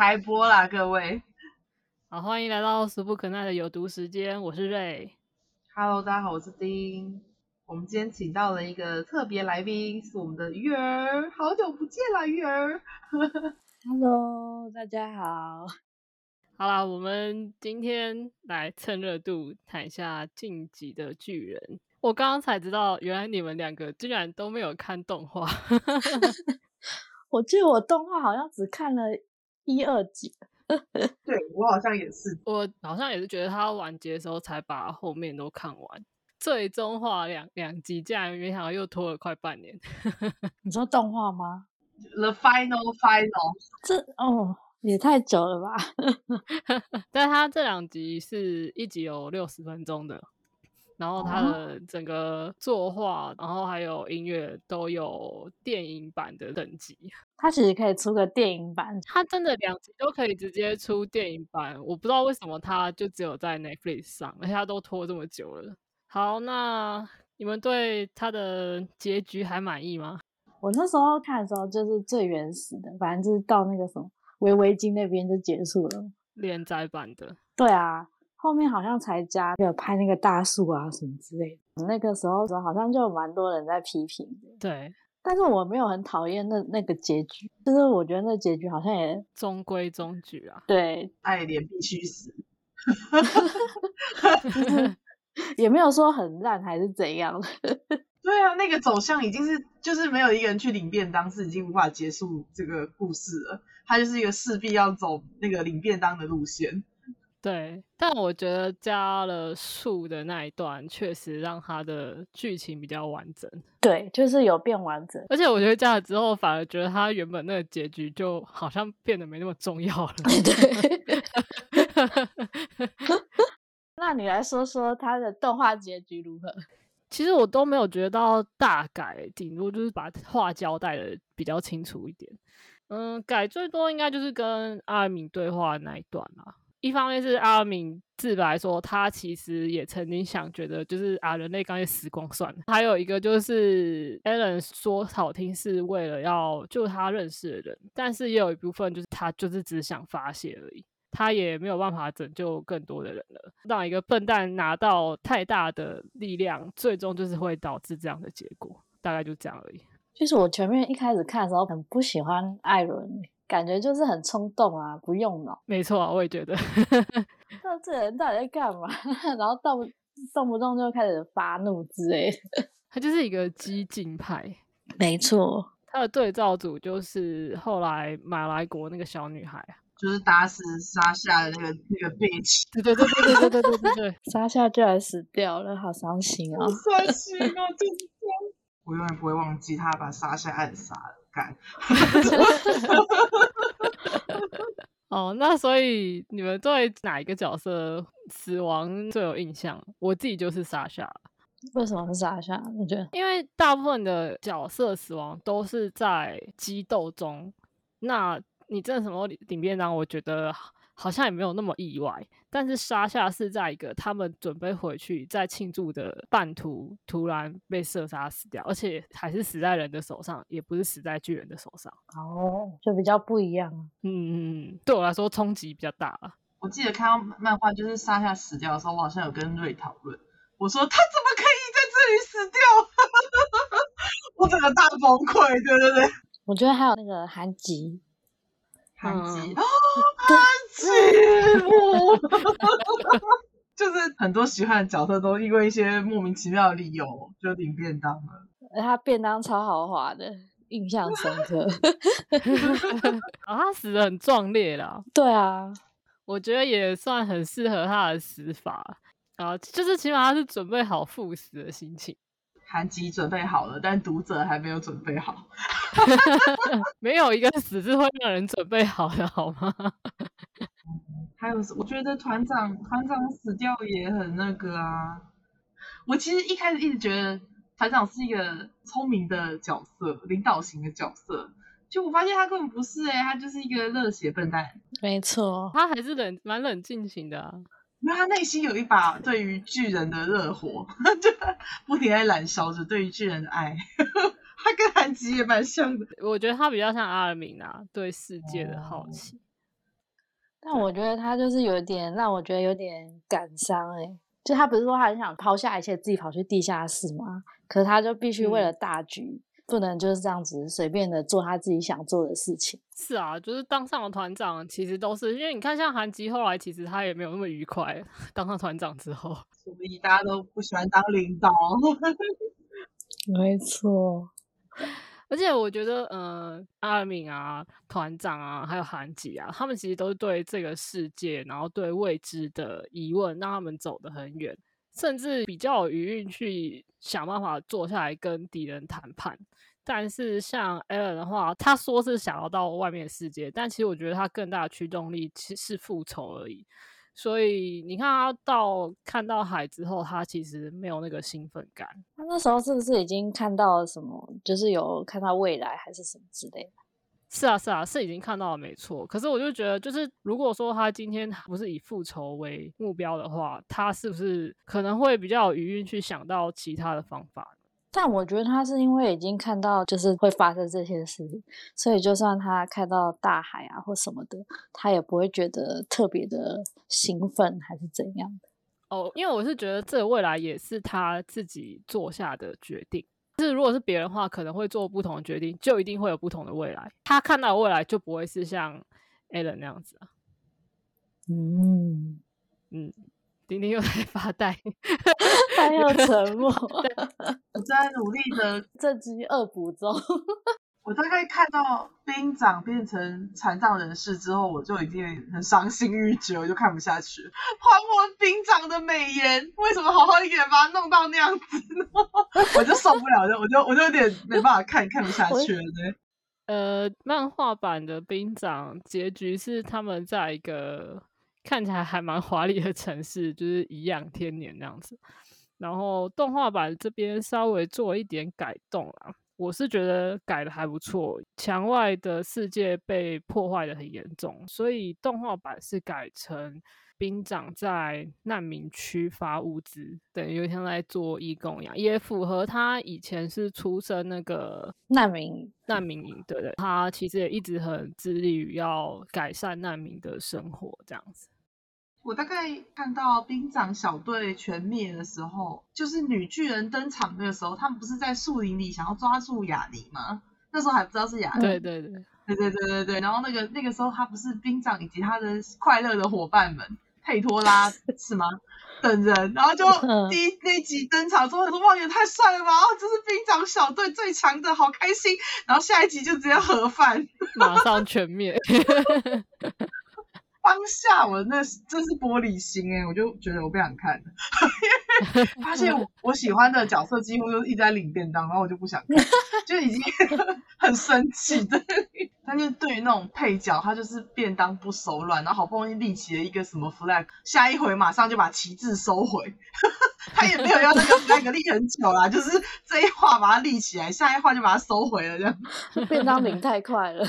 开播啦，各位！好，欢迎来到俗不可耐的有毒时间，我是瑞。Hello，大家好，我是丁。我们今天请到了一个特别来宾，是我们的鱼儿，好久不见了，鱼儿。Hello，大家好。好啦，我们今天来蹭热度，谈一下《晋级的巨人》。我刚刚才知道，原来你们两个居然都没有看动画。我记得我动画好像只看了一二集。对我好像也是，我好像也是觉得它完结的时候才把后面都看完。最终画两两集，竟然没想到又拖了快半年。你说动画吗？The final final，这哦也太久了吧？但它这两集是一集有六十分钟的。然后它的整个作画，然后还有音乐都有电影版的等级。它其实可以出个电影版，它真的两集都可以直接出电影版。我不知道为什么它就只有在 Netflix 上，而且它都拖这么久了。好，那你们对它的结局还满意吗？我那时候看的时候就是最原始的，反正就是到那个什么围围巾那边就结束了，连载版的。对啊。后面好像才加有拍那个大树啊什么之类的，那个时候好像就有蛮多人在批评的。对，但是我没有很讨厌那那个结局，就是我觉得那结局好像也中规中矩啊。对，爱莲必须死 也没有说很烂还是怎样。对啊，那个走向已经是就是没有一个人去领便当是已经无法结束这个故事了，他就是一个势必要走那个领便当的路线。对，但我觉得加了树的那一段，确实让它的剧情比较完整。对，就是有变完整。而且我觉得加了之后，反而觉得它原本那个结局就好像变得没那么重要了。对。那你来说说它的动画结局如何？其实我都没有觉得到大改，顶多就是把话交代的比较清楚一点。嗯，改最多应该就是跟阿敏对话那一段啦。一方面是阿敏自白说，他其实也曾经想觉得，就是啊，人类刚才死光算了。还有一个就是 Allen 说好听是为了要救他认识的人，但是也有一部分就是他就是只想发泄而已，他也没有办法拯救更多的人了。让一个笨蛋拿到太大的力量，最终就是会导致这样的结果，大概就这样而已。其实我前面一开始看的时候很不喜欢艾伦。感觉就是很冲动啊，不用脑。没错，啊我也觉得。那这人到底在干嘛？然后动动不动就开始发怒之类的。他就是一个激进派。没错，他的对照组就是后来马来国那个小女孩，就是打死沙夏的那个那个 bitch。对对对对对对对对对，沙夏居然死掉了，好伤心啊！好伤心啊！就是这样。我永远不会忘记他把沙夏暗杀了。干，哦，那所以你们对哪一个角色死亡最有印象？我自己就是莎莎。为什么是莎莎？你觉得？因为大部分的角色死亡都是在激斗中，那你真的什么顶便当？我觉得。好像也没有那么意外，但是沙夏是在一个他们准备回去在庆祝的半途，突然被射杀死掉，而且还是死在人的手上，也不是死在巨人的手上。哦，就比较不一样。嗯嗯嗯，对我来说冲击比较大了。我记得看到漫画，就是沙夏死掉的时候，我好像有跟瑞讨论，我说他怎么可以在这里死掉？我整个大崩溃，对对对。我觉得还有那个韩吉。韩吉哦，韩吉 就是很多喜欢的角色都因为一些莫名其妙的理由就领便当了。他便当超豪华的，印象深刻。啊，他死的很壮烈啦。对啊，我觉得也算很适合他的死法啊，就是起码他是准备好赴死的心情。韩吉准备好了，但读者还没有准备好。没有一个死字会让人准备好的，好吗？还有，我觉得团长团长死掉也很那个啊。我其实一开始一直觉得团长是一个聪明的角色，领导型的角色，就我发现他根本不是哎，他就是一个热血笨蛋。没错，他还是冷蛮冷静型的。因为他内心有一把对于巨人的热火，就不停在燃烧着对于巨人的爱。他跟韩吉也蛮像的，我觉得他比较像阿尔敏啊，对世界的好奇。但我觉得他就是有点让我觉得有点感伤哎、就他不是说他很想抛下一切自己跑去地下室吗？可是他就必须为嗯了大局，不能就是这样子随便的做他自己想做的事情。是啊，就是当上了团长，其实都是因为你看，像韩吉后来其实他也没有那么愉快，当上团长之后。所以大家都不喜欢当领导。没错，而且我觉得，呃，阿敏啊、团长啊，还有韩吉啊，他们其实都是对这个世界，然后对未知的疑问，让他们走得很远，甚至比较有余韵去想办法坐下来跟敌人谈判。但是像 Alan 的话，他说是想要到外面的世界，但其实我觉得他更大的驱动力其实是复仇而已。所以你看他到看到海之后，他其实没有那个兴奋感。他那时候是不是已经看到了什么？就是有看到未来还是什么之类的？是啊，是啊，是已经看到了，没错。可是我就觉得，就是如果说他今天不是以复仇为目标的话，他是不是可能会比较有余韵去想到其他的方法？但我觉得他是因为已经看到就是会发生这些事情，所以就算他看到大海啊或什么的，他也不会觉得特别的兴奋还是怎样的。哦，因为我是觉得这未来也是他自己做下的决定。就是如果是别人的话，可能会做不同的决定，就一定会有不同的未来。他看到的未来就不会是像 Alan 那样子啊。嗯，嗯，丁丁又在发呆。他又沉默，我在努力的，这集恶补中。我大概看到兵长变成残障人士之后，我就已经很伤心欲绝，我就看不下去。还我兵长的美颜，为什么好好一个人把他弄到那样子呢？我就受不了，就我就我就有点没办法看，看不下去了。对，呃，漫画版的兵长结局是他们在一个看起来还蛮华丽的城市，就是颐养天年那样子。然后动画版这边稍微做一点改动啦，我是觉得改的还不错。墙外的世界被破坏的很严重，所以动画版是改成兵长在难民区发物资，等于有点像在做义工一样，也符合他以前是出生那个难民难民营，对对，他其实也一直很致力于要改善难民的生活，这样子。我大概看到兵长小队全灭的时候，就是女巨人登场那个时候，他们不是在树林里想要抓住雅尼吗？那时候还不知道是雅尼。对对对，对对对对对，然后那个那个时候他不是兵长以及他的快乐的伙伴们佩托拉是吗？等人，然后就嗯第一那集登场之后，我说哇也太帅了吧！哦，这是兵长小队最强的，好开心。然后下一集就直接盒饭，马上全灭。当下我那真是玻璃心哎、我就觉得我不想看了，发现我我喜欢的角色几乎都一直在领便当，然后我就不想看，就已经很生气对。但是对于那种配角，他就是便当不手软，然后好不容易立起了一个什么 flag，下一回马上就把旗帜收回，他也没有要那个 flag 立很久啦，就是这一画把它立起来，下一画就把它收回了这样。便当领太快了，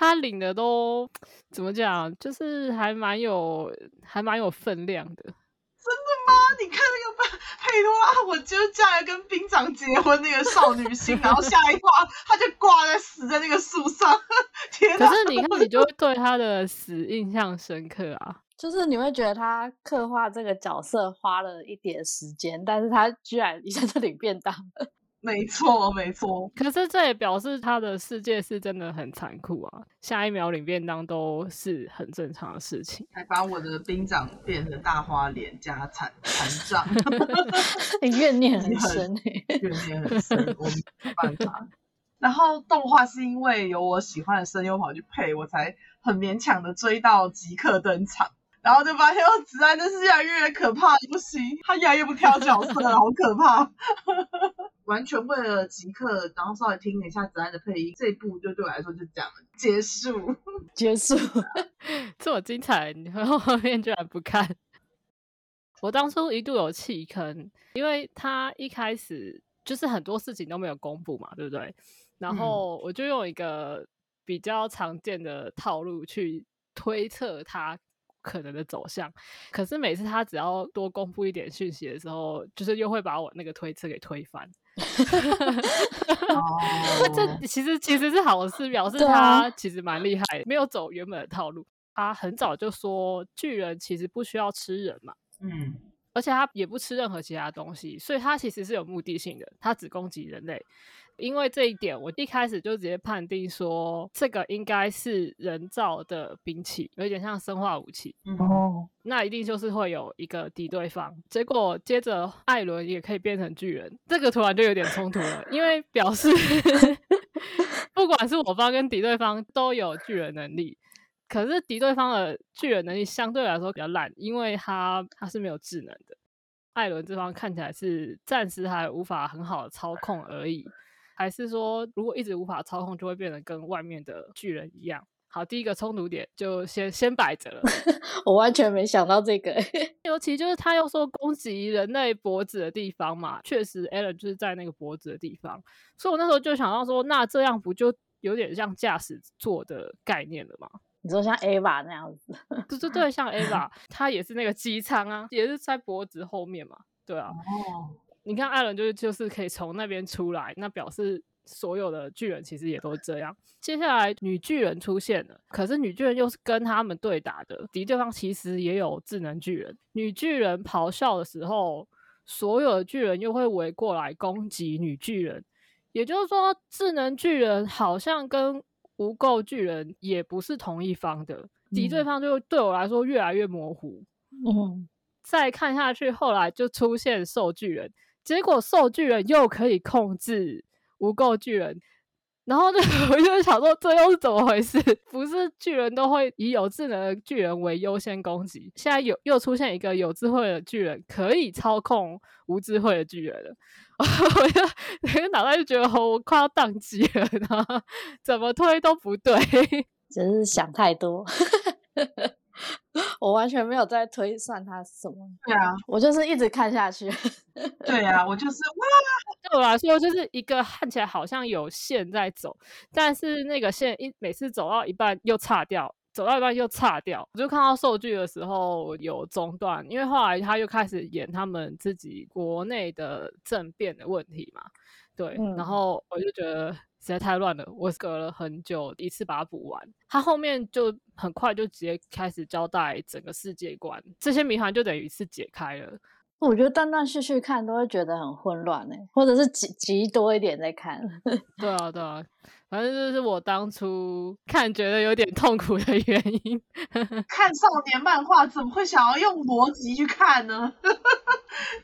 他领的都怎么讲，就是还蛮有还蛮有分量的。真的吗，你看那个佩佩托拉，我就是嫁来跟兵长结婚那个少女心，然后下一挂他就挂在死在那个树上，天哪！可是你 看，你就会对他的死印象深刻啊。就是你会觉得他刻画这个角色花了一点时间，但是他居然一下就领便当了。没错没错，可是这也表示他的世界是真的很残酷啊！下一秒领便当都是很正常的事情。还把我的兵长变成大花脸加残残障，你怨念很深欸怨念很深，我没办法。然后动画是因为有我喜欢的声优跑去配，我才很勉强的追到即刻登场。然后就发现哦，子安真是越来越可怕，不行，他越来越不挑角色了，好可怕。完全为了即刻，然后稍微听了一下子安的配音，这一部就对我来说就这样了结束。结束。这么精彩，你后后面居然不看？我当初一度有弃坑，因为他一开始就是很多事情都没有公布嘛，对不对？然嗯后我就用一个比较常见的套路去推测他可能的走向，可是每次他只要多公布一点讯息的时候，就是又会把我那个推测给推翻。哦这其实其实是好事，表示他其实蛮厉害，没有走原本的套路。他很早就说巨人其实不需要吃人嘛，嗯，而且他也不吃任何其他东西，所以他其实是有目的性的，他只攻击人类。因为这一点，我一开始就直接判定说，这个应该是人造的兵器，有点像生化武器。嗯哦，那一定就是会有一个敌对方。结果接着艾伦也可以变成巨人，这个突然就有点冲突了，因为表示 不管是我方跟敌对方都有巨人能力，可是敌对方的巨人能力相对来说比较烂，因为他他是没有智能的。艾伦这方看起来是暂时还无法很好的操控而已，还是说如果一直无法操控，就会变得跟外面的巨人一样？好，第一个冲突点就先先摆着了。我完全没想到这个。尤其就是他又说攻击人类脖子的地方嘛，确实 Alan 就是在那个脖子的地方，所以我那时候就想到说，那这样不就有点像驾驶座的概念了吗？你说像 Ava 那样子，对对对，像 Ava，他也是那个机舱啊，也是在脖子后面嘛，对啊。哦，你看艾伦就是就是可以从那边出来，那表示所有的巨人其实也都这样。接下来女巨人出现了，可是女巨人又是跟他们对打的，敌对方其实也有智能巨人。女巨人咆哮的时候，所有的巨人又会围过来攻击女巨人，也就是说，智能巨人好像跟无垢巨人也不是同一方的，敌对嗯方就对我来说越来越模糊。嗯，再看下去，后来就出现兽巨人，结果兽巨人又可以控制无垢巨人，然后就 我就想说，这又是怎么回事？不是巨人都会以有智能的巨人为优先攻击，现在有又出现一个有智慧的巨人，可以操控无智慧的巨人了。我就那个脑袋就觉得哦我快要宕机了，然后怎么推都不对。只是想太多。我完全没有在推算它什么，对啊，我就是一直看下去。对啊，我就是哇，对我来说，就是一个看起来好像有线在走，但是那个线一每次走到一半又岔掉，走到一半又岔掉。我就看到数据的时候有中断，因为后来他又开始演他们自己国内的政变的问题嘛，对，嗯然后我就觉得实在太乱了，我隔了很久一次把它补完。它后面就很快就直接开始交代整个世界观，这些谜团就等于一次解开了。我觉得断断续续看都会觉得很混乱哎，或者是集集多一点再看。对啊，对啊，反正就是我当初看觉得有点痛苦的原因。看少年漫画怎么会想要用逻辑去看呢？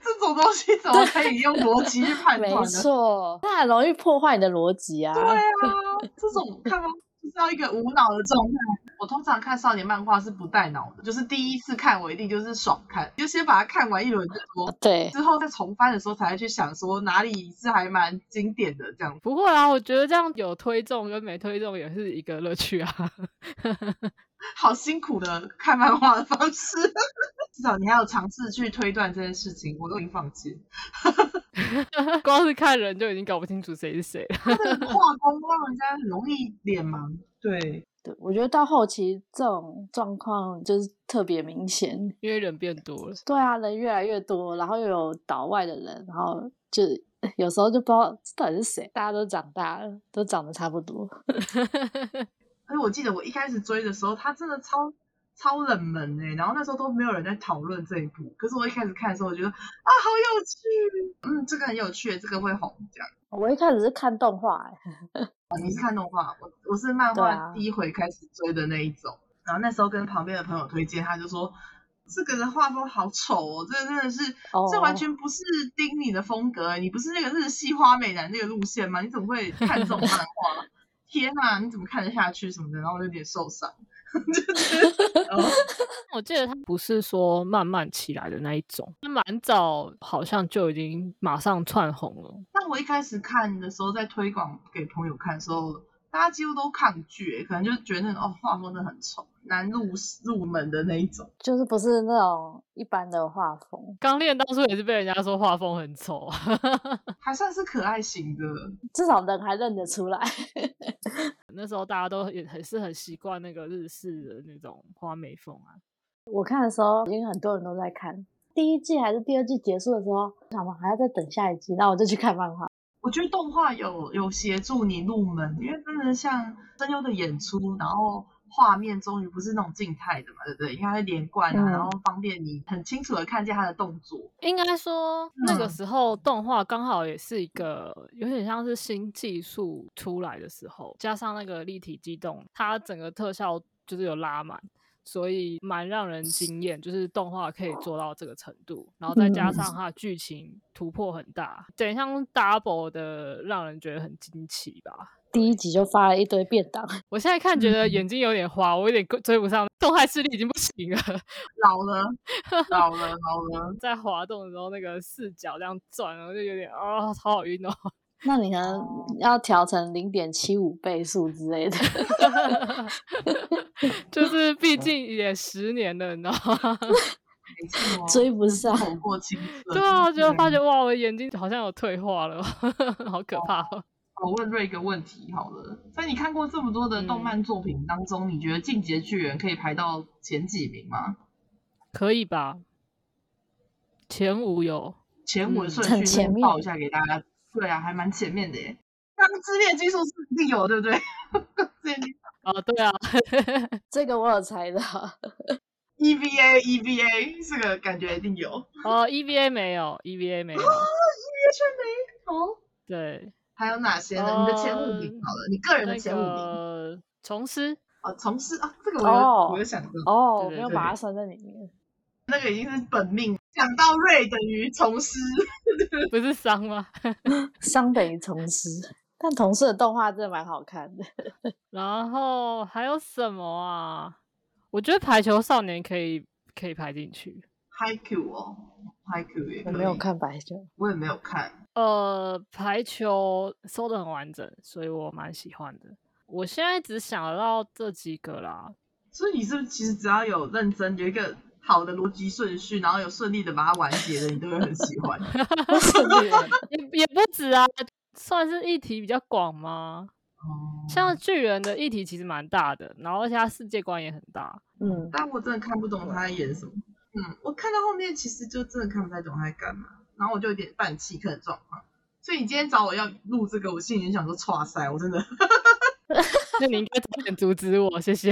这种东西怎么可以用逻辑去判断没呢？错，那很容易破坏你的逻辑啊。对啊，这种看吗？就是要一个无脑的状态。我通常看少年漫画是不带脑的，就是第一次看我一定就是爽看，就先把它看完一轮再说，对，之后再重翻的时候才会去想说哪里是还蛮经典的这样。不会啊，我觉得这样有推中跟没推中也是一个乐趣啊。好辛苦的看漫画的方式，至少你还有尝试去推断这件事情，我都已经放弃了。光是看人就已经搞不清楚谁是谁了。他的画工让人家很容易脸盲。对，对，我觉得到后期这种状况就是特别明显。因为人变多了。对啊，人越来越多，然后又有岛外的人，然后就有时候就不知道到底是谁。大家都长大了，都长得差不多。而且我记得我一开始追的时候，他真的超超冷门哎、然后那时候都没有人在讨论这一部。可是我一开始看的时候，我觉得啊，好有趣，嗯，这个很有趣，这个会红这样。我一开始是看动画、欸，哦你是看动画，我我是漫画第一回开始追的那一种。然后那时候跟旁边的朋友推荐，他就说这个的画风好丑哦，这个真的是，这完哦全不是丁你的风格欸，你不是那个日系花美男那个路线吗？你怎么会看这种漫画？天哪，你怎么看得下去什么的？然后我有点受伤，我记得他不是说慢慢起来的那一种，他蛮早好像就已经马上窜红了。但我一开始看的时候，在推广给朋友看的时候，大家几乎都抗拒欸，可能就觉得那种哦画风真的很丑，难入入门的那一种。就是不是那种一般的画风。刚练当初也是被人家说画风很丑，还算是可爱型的，至少人还认得出来。那时候大家都也很是很习惯那个日式的那种花美风啊。我看的时候，已经很多人都在看。第一季还是第二季结束的时候，想嘛还要再等下一季，那我就去看漫画。我觉得动画有有协助你入门，因为真的像声优的演出，然后画面终于不是那种静态的嘛，对不对？因为它是连贯啊，嗯然后方便你很清楚的看见他的动作。应该说那个嗯时候动画刚好也是一个有点像是新技术出来的时候，加上那个立体机动，它整个特效就是有拉满。所以蛮让人惊艳，就是动画可以做到这个程度，然后再加嗯上它的剧情突破很大，等于像 double 的，让人觉得很惊奇吧。第一集就发了一堆便当，我现在看觉得嗯眼睛有点花，我有点追不上，动态视力已经不行了。老了，老了，老了。在滑动的时候，那个视角这样转，我就有点啊、超好晕哦。那你可能要调成零点七五倍速之类的。就是毕竟也十年了，你知道吗？没错，追不上走过青春。对啊，就发觉哇，我的眼睛好像有退化了，好可怕哦。我问瑞一个问题好了，在你看过这么多的动嗯漫作品当中，你觉得《进击的巨人》可以排到前几名吗？可以吧？前五有，嗯前五的顺序很前面那报一下给大家。对啊，还蛮前面的耶。钢之炼金术是一定有，对不对？钢之炼金哦，对啊，这个我有猜到，EVA EVA 这个感觉一定有哦，EVA 没有，EVA 没有，，EVA 却没有。对，还有哪些呢？你的前五名好了，你个人的前五名。呃虫师，哦，虫师啊，这个我有、哦我有想到，哦，我对对没有把它算在里面。那个已经是本命。想到瑞等于从师，不是伤吗？伤等于从师，但同事的动画真的蛮好看的。然后还有什么啊？我觉得排球少年可以可以排进去。HiQ 哦，HiQ 也可以。我没有，看排球，我也没有看。呃，排球收的很完整，所以我蛮喜欢的。我现在只想到这几个啦。所以你是不是其实只要有认真有一个好的逻辑顺序，然后有顺利的把它完结的，你都会很喜欢。也也不止啊，算是议题比较广吗？哦像巨人的议题其实蛮大的，然后而且它世界观也很大。嗯，但我真的看不懂他在演什么。嗯，我看到后面其实就真的看不太懂他在干嘛，然后我就有点半弃坑的状况。所以你今天找我要录这个，我心里就想说，哇塞，我真的 那你应该早点阻止我，谢谢。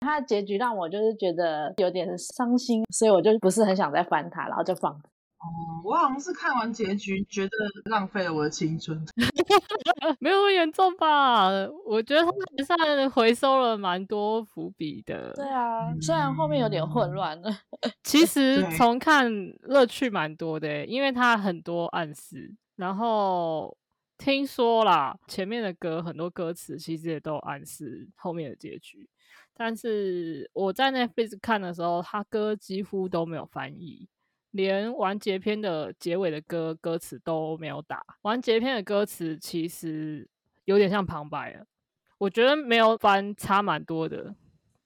它的结局让我就是觉得有点伤心，所以我就不是很想再翻它，然后就放。哦，我好像是看完结局，觉得浪费了我的青春。没有那么严重吧？我觉得他们算回收了蛮多伏笔的。对啊，虽然后面有点混乱了，其实对重看乐趣蛮多的欸，因为它很多暗示。然后听说啦，前面的歌很多歌词其实也都有暗示后面的结局。但是我在 Netflix 看的时候，他歌几乎都没有翻译，连完结篇的结尾的歌歌词都没有打。完结篇的歌词其实有点像旁白了，我觉得没有翻差蛮多的。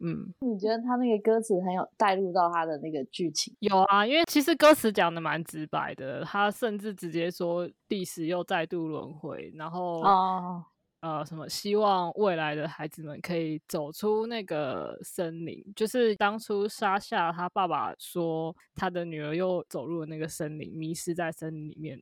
嗯，你觉得他那个歌词很有带入到他的那个剧情？有啊，因为其实歌词讲的蛮直白的，他甚至直接说历史又再度轮回，然后、哦，呃什么希望未来的孩子们可以走出那个森林，就是当初沙夏他爸爸说他的女儿又走入了那个森林，迷失在森林里面，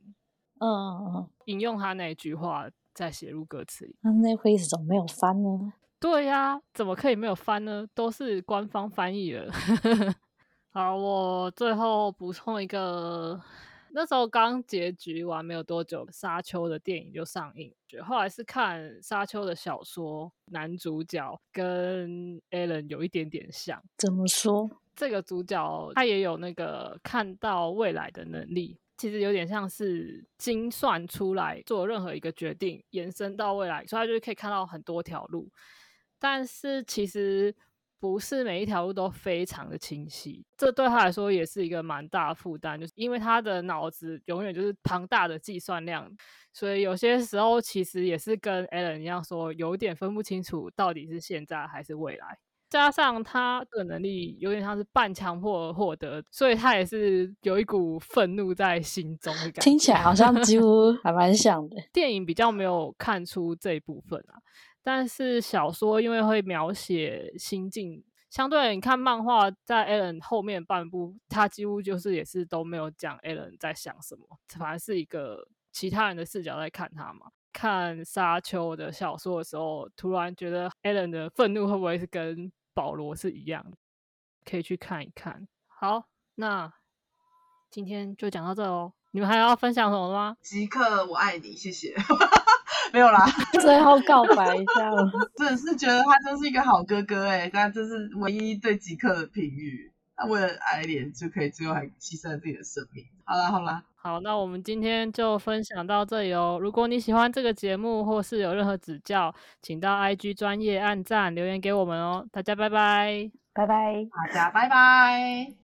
嗯嗯嗯，引用他那句话再写入歌词里。那那会怎么没有翻呢？对呀、怎么可以没有翻呢？都是官方翻译了。好，我最后补充一个，那时候刚结局完没有多久，《沙丘》的电影就上映。就后来是看《沙丘》的小说，男主角跟 Alan 有一点点像。怎么说？这个主角他也有那个看到未来的能力，其实有点像是精算出来做任何一个决定，延伸到未来，所以他就可以看到很多条路。但是其实不是每一条路都非常的清晰，这对他来说也是一个蛮大的负担，就是因为他的脑子永远就是庞大的计算量，所以有些时候其实也是跟 Alan 一样说，有点分不清楚到底是现在还是未来。加上他的能力有点像是半强迫而获得，所以他也是有一股愤怒在心中的感觉。听起来好像几乎还蛮像的。电影比较没有看出这一部分啊，但是小说因为会描写心境，相对你看漫画在 Alan 后面半部，他几乎就是也是都没有讲 Alan 在想什么，反而是一个其他人的视角在看他嘛。看《沙丘》的小说的时候，突然觉得 Alan 的愤怒会不会是跟保罗是一样的？可以去看一看。好，那今天就讲到这哦。你们还要分享什么吗？即刻，我爱你，谢谢。没有啦，最后告白一下了。真的是觉得他真是一个好哥哥哎，但这是唯一对极客的评语。他为了爱莲就可以最后还牺牲自己的生命。好啦好啦，好，那我们今天就分享到这里哦。如果你喜欢这个节目，或是有任何指教，请到 IG 专业按赞留言给我们哦。大家拜拜，拜拜，大家拜拜。